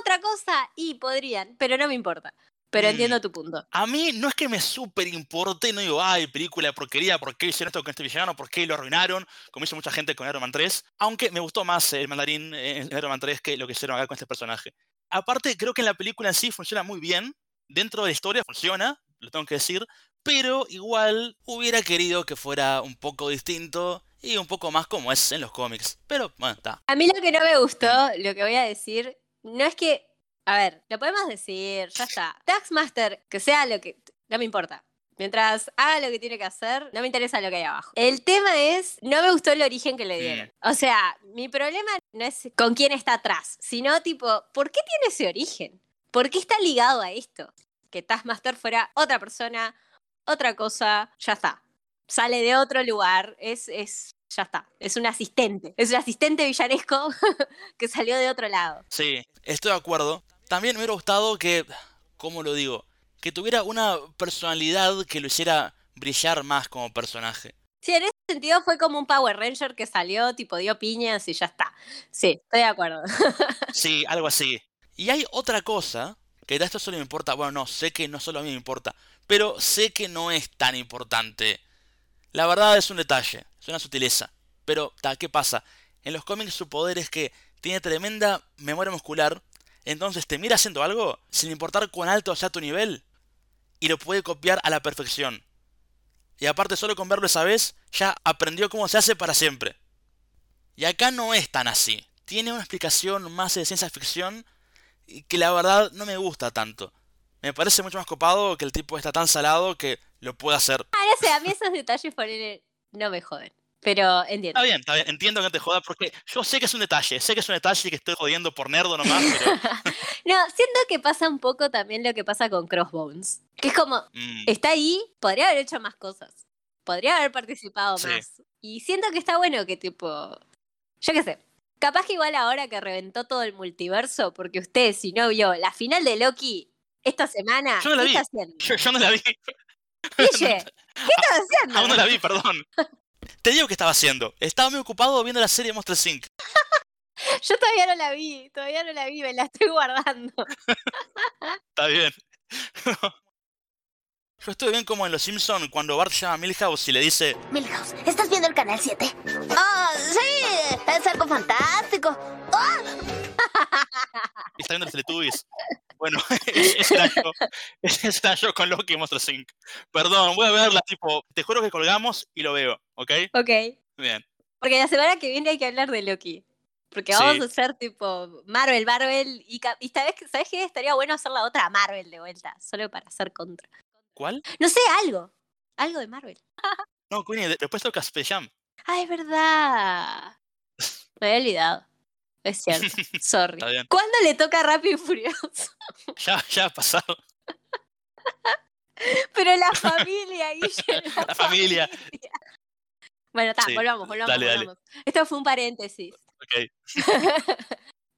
S2: otra cosa y podrían, pero no me importa. Pero entiendo tu punto.
S1: a mí no es que me súper importe, no digo, ay, película de porquería, ¿por qué hicieron esto con este villano? ¿Por qué lo arruinaron? Como hizo mucha gente con Iron Man 3. Aunque me gustó más el mandarín en Iron Man 3 que lo que hicieron acá con este personaje. Aparte, creo que en la película en sí funciona muy bien. Dentro de la historia funciona, lo tengo que decir. Pero igual hubiera querido que fuera un poco distinto y un poco más como es en los cómics. Pero bueno, está.
S2: A mí lo que no me gustó, lo que voy a decir, no es que, a ver, lo podemos decir, ya está. Taxmaster, que sea lo que, no me importa. Mientras haga lo que tiene que hacer, no me interesa lo que hay abajo. El tema es, no me gustó el origen que le dieron. O sea, mi problema no es con quién está atrás, sino tipo, ¿por qué tiene ese origen? ¿Por qué está ligado a esto? Que Taskmaster fuera otra persona, otra cosa, ya está. Sale de otro lugar, es, es, ya está. Es un asistente. Es un asistente villanesco <laughs> que salió de otro lado.
S1: Sí, estoy de acuerdo. También me hubiera gustado que, ¿cómo lo digo? Que tuviera una personalidad que lo hiciera brillar más como personaje.
S2: Sí, en ese sentido fue como un Power Ranger que salió, tipo dio piñas y ya está. Sí, estoy de acuerdo. <laughs>
S1: Sí, algo así. Y hay otra cosa, que de esto solo me importa, bueno, no, sé que no solo a mí me importa, pero sé que no es tan importante. La verdad es un detalle, es una sutileza. Pero, ta, ¿qué pasa? En los cómics su poder es que tiene tremenda memoria muscular, entonces te mira haciendo algo, sin importar cuán alto sea tu nivel, y lo puede copiar a la perfección. Y aparte solo con verlo esa vez, ya aprendió cómo se hace para siempre. Y acá no es tan así. Tiene una explicación más de ciencia ficción que la verdad no me gusta tanto. Me parece mucho más copado que el tipo está tan salado que lo puede hacer.
S2: Ah, no a mí esos detalles por él no me joden. Pero entiendo.
S1: Está bien, está bien, entiendo que no te joda porque yo sé que es un detalle, sé que es un detalle y que estoy jodiendo por nerdo nomás, pero... <laughs>
S2: No, siento que pasa un poco también lo que pasa con Crossbones. Que es como,
S1: mm,
S2: está ahí, podría haber hecho más cosas. Podría haber participado
S1: Sí.
S2: más. Y siento que está bueno que tipo, yo qué sé. Capaz que igual ahora que reventó todo el multiverso, porque usted si no vio la final de Loki esta semana,
S1: Yo no la
S2: ¿qué
S1: vi.
S2: está haciendo?
S1: yo, yo no la vi,
S2: Guille, ¿qué <laughs> estás haciendo?
S1: aún no la vi, perdón. Te digo que estaba haciendo. Estaba muy ocupado viendo la serie Monster Inc. <laughs>
S2: Yo todavía no la vi, todavía no la vi, me la estoy guardando. <laughs>
S1: Está bien. <laughs> Yo estuve bien como en Los Simpson cuando Bart llama a Milhouse y le dice,
S5: Milhouse, ¿estás viendo el canal 7? ¡Ah, sí! Es algo fantástico. ¡Ah!
S1: y está viendo los Teletubbies. Bueno, <laughs> era <laughs> yo con Loki y Monster Inc. Perdón, voy a verla, tipo, te juro que colgamos y lo veo, ¿ok?
S2: Ok.
S1: Bien.
S2: Porque la semana que viene hay que hablar de Loki. Porque
S1: Sí.
S2: vamos a hacer tipo Marvel, Marvel. Y, y sabes, que- ¿sabes qué? Estaría bueno hacer la otra Marvel de vuelta. Solo para hacer contra.
S1: ¿Cuál?
S2: No sé, algo. Algo de Marvel.
S1: No, Queenie, de- después toca Space Jam.
S2: Ah, es verdad. <laughs> Me había olvidado. Es cierto. <laughs> Sorry. ¿Cuándo le toca Rápido y Furioso? <laughs>
S1: Ya, ya ha pasado. <laughs>
S2: Pero la familia, Guille. La,
S1: La familia.
S2: Bueno, está,
S1: Sí,
S2: volvamos, volvamos,
S1: dale, dale.
S2: volvamos. Esto fue un paréntesis.
S1: Ok.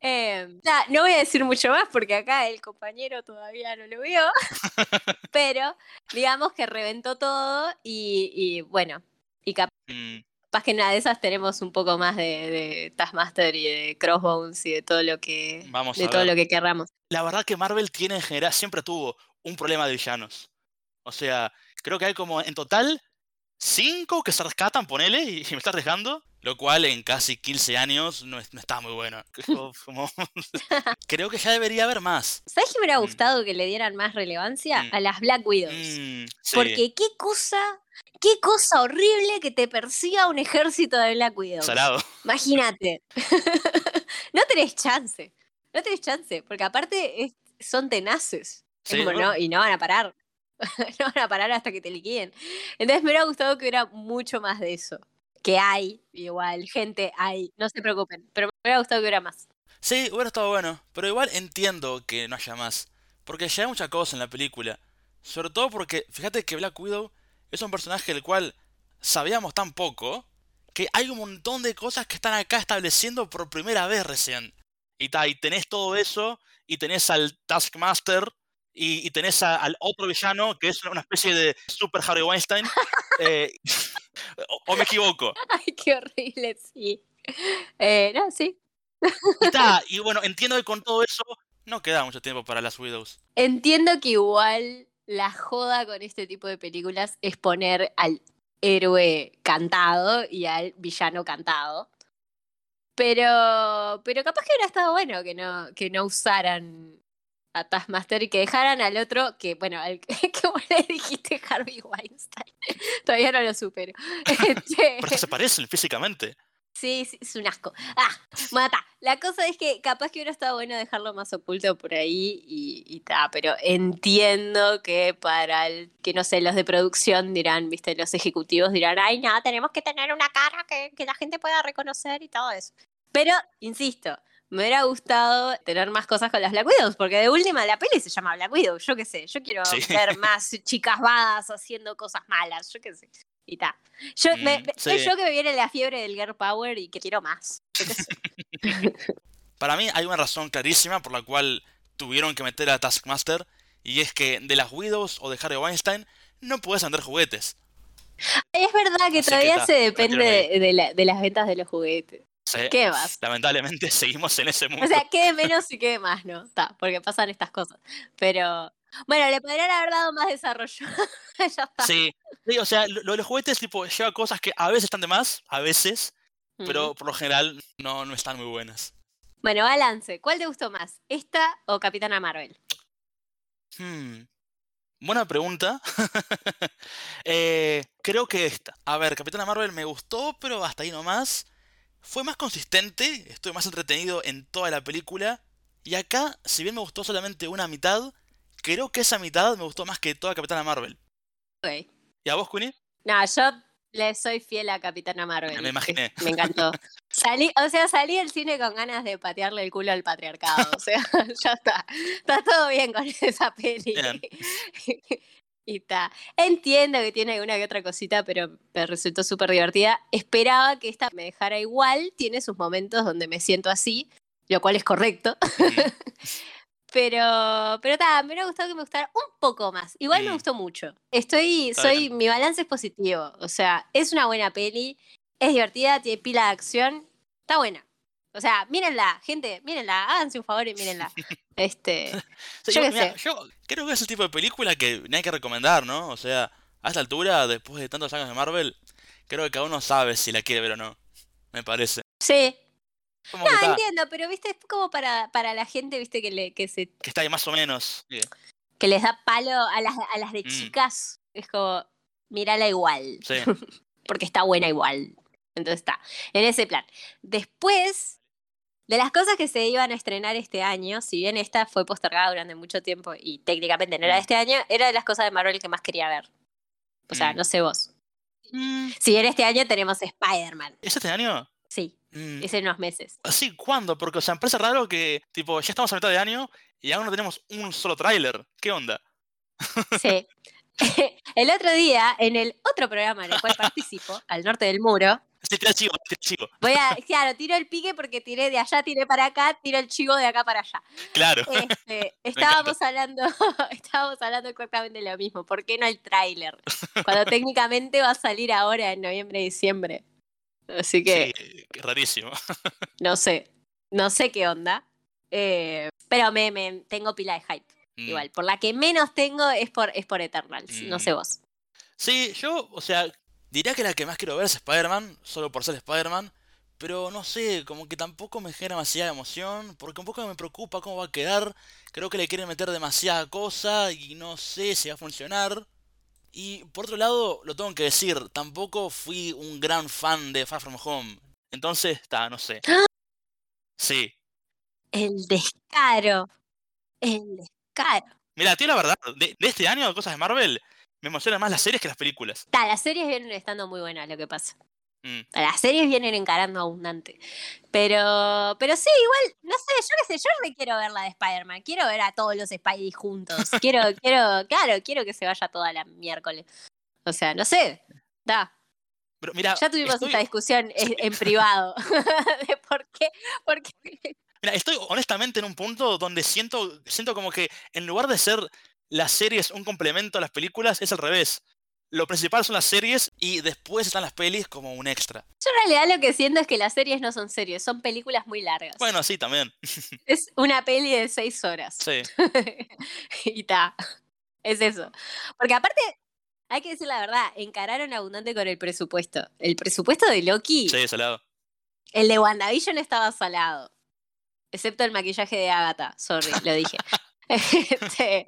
S2: Eh, no voy a decir mucho más porque acá el compañero todavía no lo vio. pero digamos que reventó todo y, y bueno, y capaz
S1: Mm,
S2: que en una de esas tenemos un poco más de, de Taskmaster y de Crossbones y de todo lo que
S1: Vamos
S2: de todo
S1: ver.
S2: lo que querramos.
S1: La verdad que Marvel tiene en general, siempre tuvo un problema de villanos. O sea, creo que hay como en total cinco que se rescatan, ponele, y, y me está arriesgando. Lo cual en casi 15 años no, es- no está muy bueno. <laughs> Como- <laughs> creo que ya debería haber más.
S2: ¿Sabes qué me hubiera
S1: Mm.
S2: gustado que le dieran más relevancia?
S1: Mm.
S2: A las Black Widows.
S1: Mm, sí.
S2: Porque qué cosa, qué cosa horrible que te persiga un ejército de Black Widows.
S1: Salado.
S2: Imagínate. <laughs> no tenés chance. No tenés chance. Porque aparte es- son tenaces. Es
S1: Sí,
S2: como,
S1: bueno.
S2: no, y no van a parar. no van a parar hasta que te liquiden. Entonces me hubiera gustado que hubiera mucho más de eso. Que hay, igual, gente hay. No se preocupen. Pero me hubiera gustado que hubiera más.
S1: Sí, hubiera estado bueno. Pero igual entiendo que no haya más. Porque ya hay mucha cosa en la película. Sobre todo porque, fíjate que Black Widow es un personaje del cual sabíamos tan poco que hay un montón de cosas que están acá estableciendo por primera vez recién. Y, ta, y tenés todo eso, y tenés al Taskmaster, y, y tenés a- al otro villano, que es una especie de Super Harry Weinstein. <laughs> eh, o, o me equivoco. <laughs>
S2: Ay, qué horrible, sí. Eh, no, sí.
S1: Y, ta, <laughs> y bueno, entiendo que con todo eso no queda mucho tiempo para las Widows.
S2: Entiendo que igual la joda con este tipo de películas es poner al héroe cantado y al villano cantado. Pero, pero capaz que hubiera estado bueno que no, que no usaran a Taskmaster y que dejaran al otro, que bueno, al <laughs> que vos le dijiste Harvey Weinstein. <laughs> Todavía no lo supero. <laughs> Este,
S1: Pero se parecen físicamente.
S2: Sí, sí, es un asco. Ah, mata. La cosa es que capaz que hubiera estado bueno dejarlo más oculto por ahí y, y ta, pero entiendo que para el, que no sé, los de producción dirán, viste, los ejecutivos dirán, ay, no, tenemos que tener una cara que, que la gente pueda reconocer y todo eso. Pero, insisto, Me hubiera gustado tener más cosas con las Black Widows, porque de última la peli se llama Black Widow, yo qué sé, yo quiero
S1: Sí.
S2: ver <laughs> más chicas vadas haciendo cosas malas, yo qué sé. Y ta. Yo, me-
S1: Mm,
S2: me-
S1: sí.
S2: yo que me viene la fiebre del girl power y que quiero más. yo qué sé. <laughs>
S1: Para mí hay una razón clarísima por la cual tuvieron que meter a Taskmaster, y es que de las Widows o de Harry Weinstein no puedes vender juguetes.
S2: Es verdad que
S1: Así que
S2: todavía
S1: ta,
S2: se depende de, de la- de las ventas de los juguetes.
S1: Sí,
S2: ¿Qué más?
S1: Lamentablemente <laughs> seguimos en ese mundo.
S2: O sea, quede menos y quede más, ¿no? Está, porque pasan estas cosas. Pero, bueno, le podrían haber dado más desarrollo. <laughs> ya está.
S1: Sí, sí, o sea, lo de los juguetes tipo lleva cosas que a veces están de más, a veces, pero por lo general no, no están muy buenas.
S2: Bueno, balance. ¿Cuál te gustó más? ¿Esta o Capitana Marvel?
S1: Hmm, Buena pregunta. <laughs> Eh, creo que esta. A ver, Capitana Marvel me gustó, pero hasta ahí nomás. Fue más consistente, estuve más entretenido en toda la película. Y acá, si bien me gustó solamente una mitad, creo que esa mitad me gustó más que toda Capitana Marvel.
S2: Ok.
S1: ¿Y a vos, Queenie?
S2: No, yo le soy fiel a Capitana Marvel.
S1: Me imaginé. <laughs>
S2: Me encantó. Salí, o sea, salí del cine con ganas de patearle el culo al patriarcado. O sea, <laughs> ya está. Está todo bien con <laughs> esa peli.
S1: Bien.
S2: Y está. Entiendo que tiene alguna que otra cosita, pero me resultó súper divertida. Esperaba que esta me dejara igual. Tiene sus momentos donde me siento así, lo cual es correcto. <laughs> Pero, pero ta, me hubiera gustado que me gustara un poco más. Igual me
S1: Mm.
S2: gustó mucho. Estoy,
S1: Está
S2: soy,
S1: bien.
S2: mi balance es positivo. O sea, es una buena peli, es divertida, tiene pila de acción, está buena. O sea, mírenla, gente, mírenla, háganse un favor y mírenla. <laughs> Este, Yo
S1: creo que es el tipo de película que ni hay que recomendar, ¿no? O sea, a esta altura, después de tantos años de Marvel, creo que cada uno sabe si la quiere ver o no. Me parece.
S2: sí.
S1: Como
S2: No, entiendo, pero viste, es como para, para la gente, viste, que le, que se,
S1: que está ahí más o menos. Sí.
S2: que les da palo a las, a las de
S1: Mm.
S2: chicas. Es como, mírala igual.
S1: Sí. <laughs>
S2: porque está buena igual. Entonces está, en ese plan. Después, de las cosas que se iban a estrenar este año, si bien esta fue postergada durante mucho tiempo y técnicamente no era de
S1: Mm.
S2: este año, era de las cosas de Marvel que más quería ver. O sea,
S1: Mm.
S2: no sé vos.
S1: Mm,
S2: Si bien este año tenemos Spider-Man,
S1: ¿Es este año?
S2: sí,
S1: Mm,
S2: es en unos meses.
S1: Sí, ¿cuándo? Porque, o sea, me parece raro que, tipo, ya estamos a mitad de año y aún no tenemos un solo tráiler. ¿Qué onda?
S2: Sí. <laughs> <laughs> el otro día, en el otro programa en el cual <laughs> participo, Al Norte del Muro,
S1: Sí, tira chivo, tira chivo.
S2: voy a, claro, tiro el pique porque tiré de allá, tiré para acá, tiro el chivo de acá para allá.
S1: Claro.
S2: Este, <laughs> estábamos hablando, <laughs> estábamos hablando exactamente lo mismo. ¿Por qué no el tráiler? Cuando <laughs> técnicamente va a salir ahora en noviembre, diciembre. Así que
S1: Sí, rarísimo.
S2: no sé, no sé qué onda. Eh, pero me, me- tengo pila de hype.
S1: Mm.
S2: Igual, por la que menos tengo es por, es por Eternals. No
S1: Mm.
S2: sé vos.
S1: Sí, yo, o sea, diría que la que más quiero ver es Spider-Man, solo por ser Spider-Man, pero no sé, como que tampoco me genera demasiada emoción, porque un poco me preocupa cómo va a quedar, creo que le quieren meter demasiada cosa y no sé si va a funcionar. Y por otro lado, lo tengo que decir, tampoco fui un gran fan de Far From Home, entonces, está, no sé. <gasps> Sí.
S2: El descaro. El descaro.
S1: Mira, tío, la verdad, de, de este año de cosas de Marvel, me emocionan más las series que las películas.
S2: Ta, las series vienen estando muy buenas, lo que pasa.
S1: Mm.
S2: Las series vienen encarando abundante. Pero, pero sí, igual, no sé, yo qué sé, yo re quiero ver la de Spider-Man. Quiero ver a todos los Spidey juntos. <laughs> Quiero, quiero, claro, quiero que se vaya toda la miércoles. O sea, no sé. Da.
S1: Pero mira,
S2: Ya tuvimos
S1: estoy-
S2: esta discusión en, en privado. <laughs> de por qué, por qué.
S1: Mira, estoy honestamente en un punto donde siento, siento como que en lugar de ser las series un complemento a las películas, es al revés. Lo principal son las series y después están las pelis como un extra.
S2: Yo en realidad lo que siento es que las series no son series, son películas muy largas.
S1: Bueno, sí, también. <laughs>
S2: Es una peli de seis horas.
S1: Sí. <laughs>
S2: y ta. Es eso. Porque aparte, hay que decir la verdad, encararon abundante con el presupuesto. El presupuesto de Loki,
S1: Sí, salado.
S2: el de WandaVision estaba salado. Excepto el maquillaje de Agatha. Sorry, lo dije. <laughs> Este,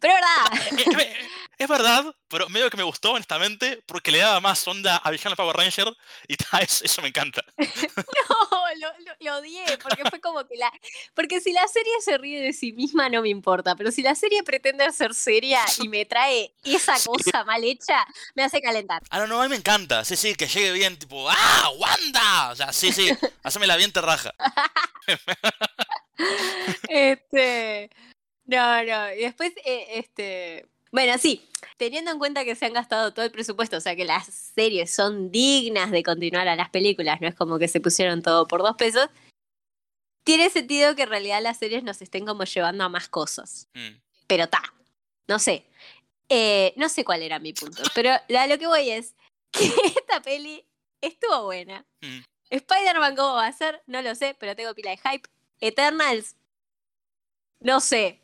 S2: pero es verdad.
S1: Eh, eh, es verdad, pero medio que me gustó, honestamente, porque le daba más onda a Villano Power Ranger y <laughs> ta, es- eso me encanta. <laughs>
S2: No, lo, lo- lo odié, porque fue como que la. Porque si la serie se ríe de sí misma, no me importa. Pero si la serie pretende ser seria <laughs> y me trae esa cosa mal hecha, me hace calentar.
S1: Ah, no, no, a mí me encanta. Sí, sí, que llegue bien, tipo, ¡ah, Wanda! O sea, sí, sí, hacémela bien terraja.
S2: Este. No, no. Y después, eh, este. Bueno, sí, teniendo en cuenta que se han gastado todo el presupuesto, o sea que las series son dignas de continuar a las películas, no es como que se pusieron todo por dos pesos, tiene sentido que en realidad las series nos estén como llevando a más cosas.
S1: Mm.
S2: Pero ta, no sé. Eh, no sé cuál era mi punto, pero a lo que voy es que <laughs> esta peli estuvo buena.
S1: Mm.
S2: Spider-Man, ¿cómo va a ser? No lo sé, pero tengo pila de hype. Eternals, no sé.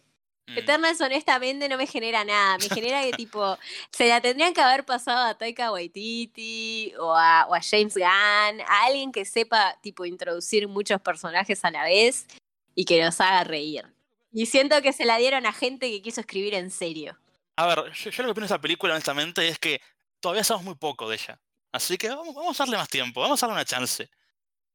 S1: Mm.
S2: Eternals honestamente no me genera nada. Me genera que tipo, <laughs> se la tendrían que haber pasado a Taika Waititi o a, o a James Gunn, a alguien que sepa tipo introducir muchos personajes a la vez y que nos haga reír. Y siento que se la dieron a gente que quiso escribir en serio.
S1: A ver, yo, yo lo que opino de esa película, honestamente, es que todavía sabemos muy poco de ella. Así que vamos, vamos a darle más tiempo, vamos a darle una chance.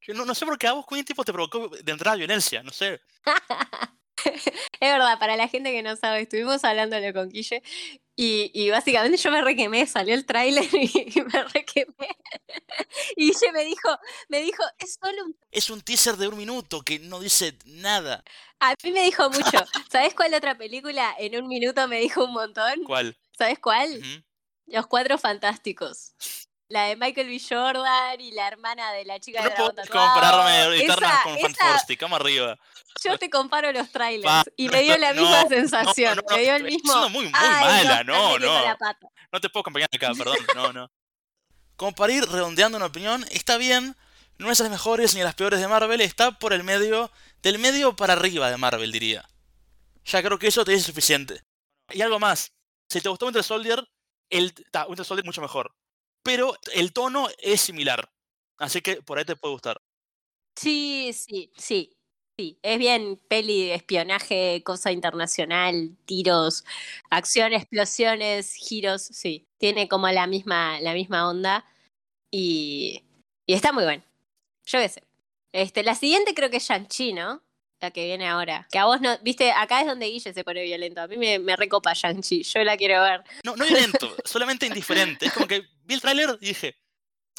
S1: Yo no, no sé por qué a vos, Queen, tipo, te provocó de entrada violencia, no sé. <laughs> <laughs>
S2: Es verdad, para la gente que no sabe, estuvimos hablándolo con Guille y, y básicamente yo me requemé, salió el tráiler <laughs> y, y me requemé. Y Guille me dijo, me dijo, es solo un...
S1: Es un teaser de un minuto que no dice nada.
S2: A mí me dijo mucho. <laughs> ¿Sabes cuál otra película en un minuto me dijo un montón?
S1: ¿Cuál?
S2: ¿Sabes cuál? Los Cuatro Fantásticos. La de Michael B. Jordan y la hermana de la chica
S1: No
S2: de
S1: puedo
S2: dragón tatuado.
S1: compararme
S2: Esa-
S1: con
S2: esa-
S1: Fantastic, vamos arriba.
S2: Yo te comparo los trailers
S1: Pa,
S2: y me dio la
S1: no,
S2: misma
S1: no,
S2: sensación. me dio el mismo.
S1: siendo muy- muy
S2: "Ay,
S1: mala, no, no".
S2: la.
S1: No te puedo acompañar acá, perdón. No, no. Como para ir redondeando una opinión, está bien. No es las mejores ni las peores de Marvel, está por el medio, del medio para arriba de Marvel, diría. Ya creo que eso te dice suficiente. Y algo más. Si te gustó Winter Soldier, el, ta, Winter Soldier mucho mejor. Pero el tono es similar. Así que por ahí te puede gustar.
S2: Sí, sí, sí. Sí, es bien peli de espionaje, cosa internacional, tiros, acción, explosiones, giros, sí. Tiene como la misma, la misma onda y, está muy bueno. Yo qué sé. Este, la siguiente creo que es Shang-Chi, ¿no? La que viene ahora. Que a vos no, viste, acá es donde Guille se pone violento. A mí me, me recopa Shang-Chi, yo la quiero ver.
S1: No, no violento, <laughs> solamente indiferente. Es como que vi el tráiler y dije,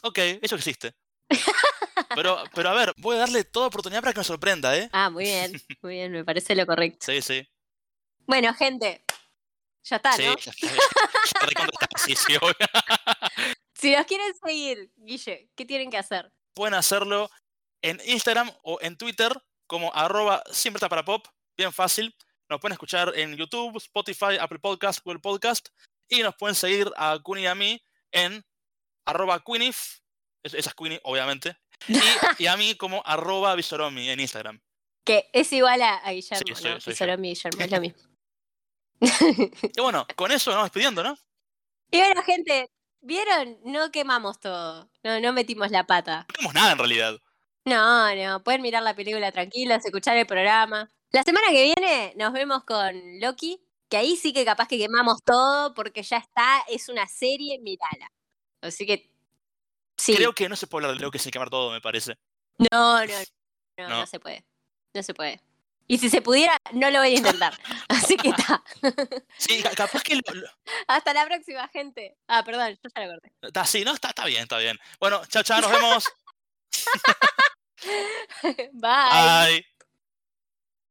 S1: ok, eso existe. Pero, pero a ver, voy a darle toda oportunidad para que me sorprenda, ¿eh?
S2: Ah, muy bien, muy bien, me parece lo correcto.
S1: Sí, sí.
S2: Bueno, gente, ya está,
S1: Sí,
S2: ¿no?
S1: ya está. Ya. <laughs>
S2: Si nos quieren seguir, Guille, ¿qué tienen que hacer?
S1: Pueden hacerlo en Instagram o en Twitter como arroba siempre está para pop. Bien fácil. Nos pueden escuchar en YouTube, Spotify, Apple Podcast, Google Podcast. Y nos pueden seguir a Queenie y a mí en arroba Queenif. es- Esa es Queenie, obviamente. Y, y a mí como arroba Visoromi en Instagram.
S2: Que es igual a, a Guillermo,
S1: Sí, soy-
S2: ¿no?
S1: soy
S2: Y Guillermo, es lo mismo. <laughs>
S1: Y bueno, con eso nos vamos despidiendo, ¿no?
S2: y bueno, gente, ¿vieron? No quemamos todo. No, no metimos la pata.
S1: No tenemos nada en realidad.
S2: No, no, pueden mirar la película tranquilos, escuchar el programa. La semana que viene nos vemos con Loki, que ahí sí que capaz que quemamos todo porque ya está, es una serie, mirala. Así que sí.
S1: Creo que no se puede hablar de lo que sin quemar todo, me parece.
S2: No, no, <laughs> no, no,
S1: No.
S2: se puede. No se puede. Y si se pudiera, no lo voy a intentar. <laughs> Así que está. <laughs>
S1: Sí, ca- capaz que lo- lo-
S2: Hasta la próxima, gente. Ah, perdón, yo ya lo corté.
S1: Está así, ¿no? Está, está bien, está bien. Bueno, chao, chao, nos vemos. <laughs>
S2: Bye.
S1: Bye.